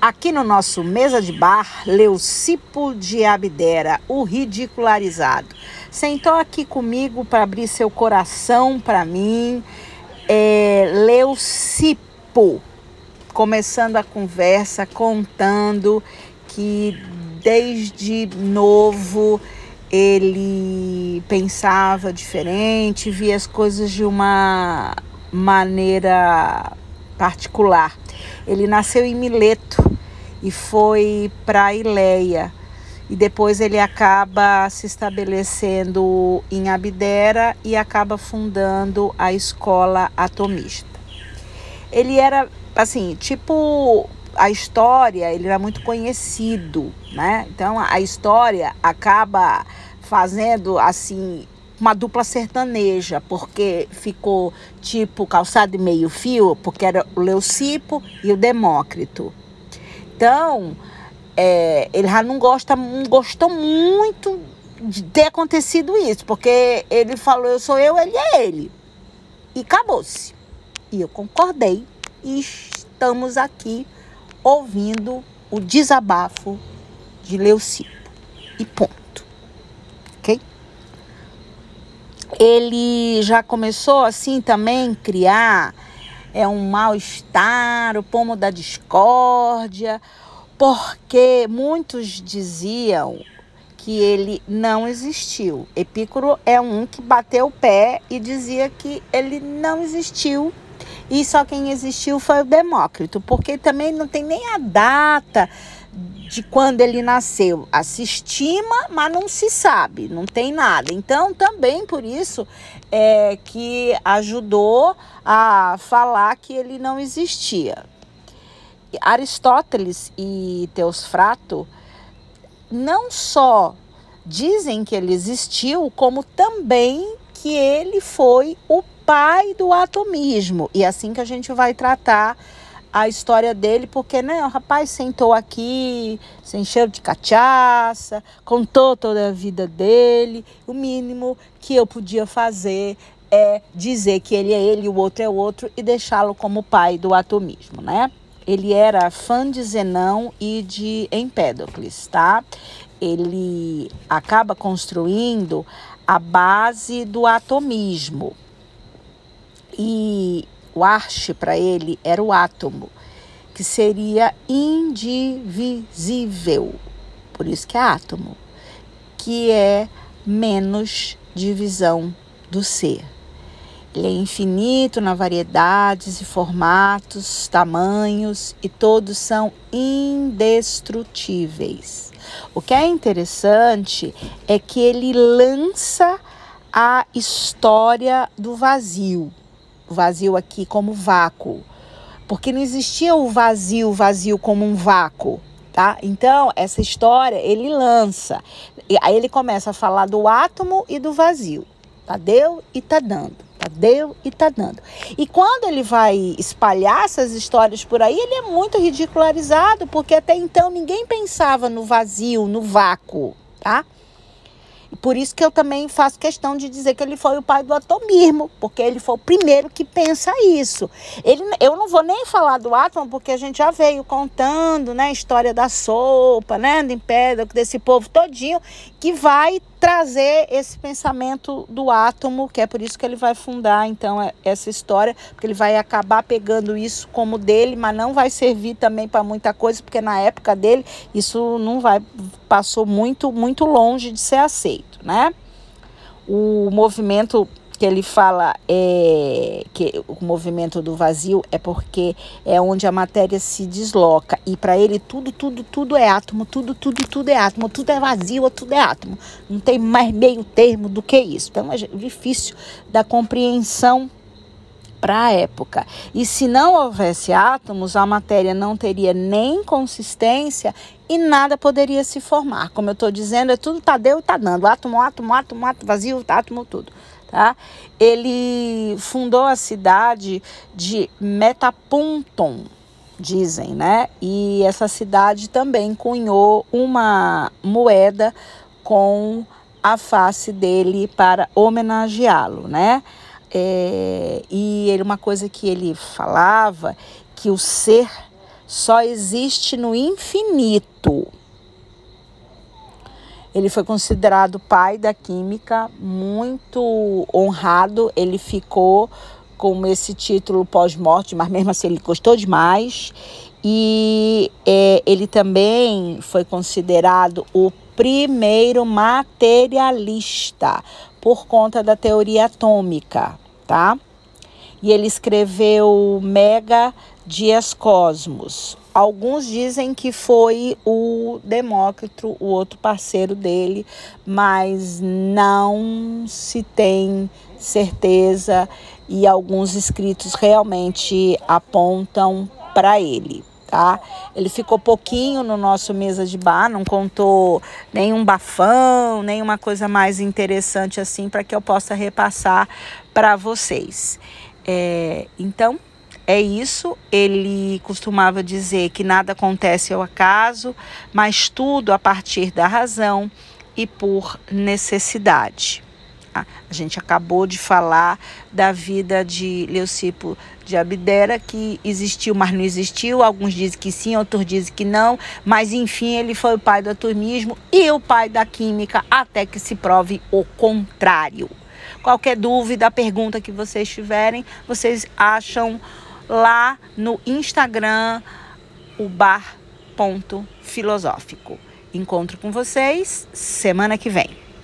Aqui no nosso mesa de bar, Leucipo de Abdera, o ridicularizado. Sentou aqui comigo para abrir seu coração para mim. É, Leucipo, começando a conversa, contando que desde novo ele pensava diferente, via as coisas de uma maneira particular. Ele nasceu em Mileto e foi para Ileia. E depois ele acaba se estabelecendo em Abdera e acaba fundando a escola atomista. Ele era assim, tipo a história, ele era muito conhecido, né? Então a história acaba fazendo assim uma dupla sertaneja, porque ficou tipo calçado de meio fio, porque era o Leucipo e o Demócrito. Então, é, ele já não gosta, não gostou muito de ter acontecido isso, porque ele falou, eu sou eu, ele é ele. E acabou-se. E eu concordei e estamos aqui ouvindo o desabafo de Leucipo. E ponto. Ele já começou assim também criar é um mal-estar, o pomo da discórdia, porque muitos diziam que ele não existiu. Epicuro é um que bateu o pé e dizia que ele não existiu e só quem existiu foi o Demócrito, porque também não tem nem a data de quando ele nasceu. Se estima, mas não se sabe, não tem nada. Então, também por isso é que ajudou a falar que ele não existia. Aristóteles e Teosfrato não só dizem que ele existiu, como também que ele foi o pai do atomismo. E é assim que a gente vai tratar a história dele, porque né, o rapaz sentou aqui, sem cheiro de cachaça, contou toda a vida dele. O mínimo que eu podia fazer é dizer que ele é ele o outro é o outro e deixá-lo como pai do atomismo, né? Ele era fã de Zenão e de Empédocles, tá? Ele acaba construindo a base do atomismo. E o arche para ele era o átomo, que seria indivisível. Por isso que é átomo, que é menos divisão do ser. Ele é infinito na variedades e formatos, tamanhos e todos são indestrutíveis. O que é interessante é que ele lança a história do vazio. Vazio aqui como vácuo. Porque não existia o vazio, vazio como um vácuo, tá? Então, essa história ele lança. Aí ele começa a falar do átomo e do vazio. Tá deu e tá dando. Tá deu e tá dando. E quando ele vai espalhar essas histórias por aí, ele é muito ridicularizado, porque até então ninguém pensava no vazio, no vácuo, tá? Por isso que eu também faço questão de dizer que ele foi o pai do atomismo, porque ele foi o primeiro que pensa isso. Ele, eu não vou nem falar do átomo, porque a gente já veio contando, né, a história da sopa, né, do Império, desse povo todinho, que vai trazer esse pensamento do átomo, que é por isso que ele vai fundar então é, essa história, porque ele vai acabar pegando isso como dele, mas não vai servir também para muita coisa, porque na época dele isso não vai passou muito muito longe de ser aceito, né? O movimento que ele fala é, que o movimento do vazio é porque é onde a matéria se desloca e para ele tudo, tudo, tudo é átomo, tudo, tudo, tudo é átomo, tudo é vazio, tudo é átomo. Não tem mais meio termo do que isso. Então é difícil da compreensão para a época. E se não houvesse átomos, a matéria não teria nem consistência e nada poderia se formar. Como eu estou dizendo, é tudo tá deu e tá dando. Átomo, átomo, átomo, átomo, vazio, átomo, tudo tá? Ele fundou a cidade de Metapunton, dizem, né? E essa cidade também cunhou uma moeda com a face dele para homenageá-lo, né? É, e ele, uma coisa que ele falava que o ser só existe no infinito. Ele foi considerado pai da química, muito honrado. Ele ficou com esse título pós-morte, mas mesmo assim ele gostou demais. E é, ele também foi considerado o primeiro materialista por conta da teoria atômica, tá? E ele escreveu Mega Dias Cosmos. Alguns dizem que foi o Demócrito, o outro parceiro dele, mas não se tem certeza e alguns escritos realmente apontam para ele tá? Ele ficou pouquinho no nosso mesa de bar, não contou nenhum bafão, nenhuma coisa mais interessante assim para que eu possa repassar para vocês. É, então, é isso. Ele costumava dizer que nada acontece ao acaso, mas tudo a partir da razão e por necessidade. A gente acabou de falar da vida de Leucipo de Abdera, que existiu, mas não existiu. Alguns dizem que sim, outros dizem que não. Mas, enfim, ele foi o pai do atomismo e o pai da química, até que se prove o contrário. Qualquer dúvida, pergunta que vocês tiverem, vocês acham lá no Instagram, o bar.filosófico. Encontro com vocês semana que vem.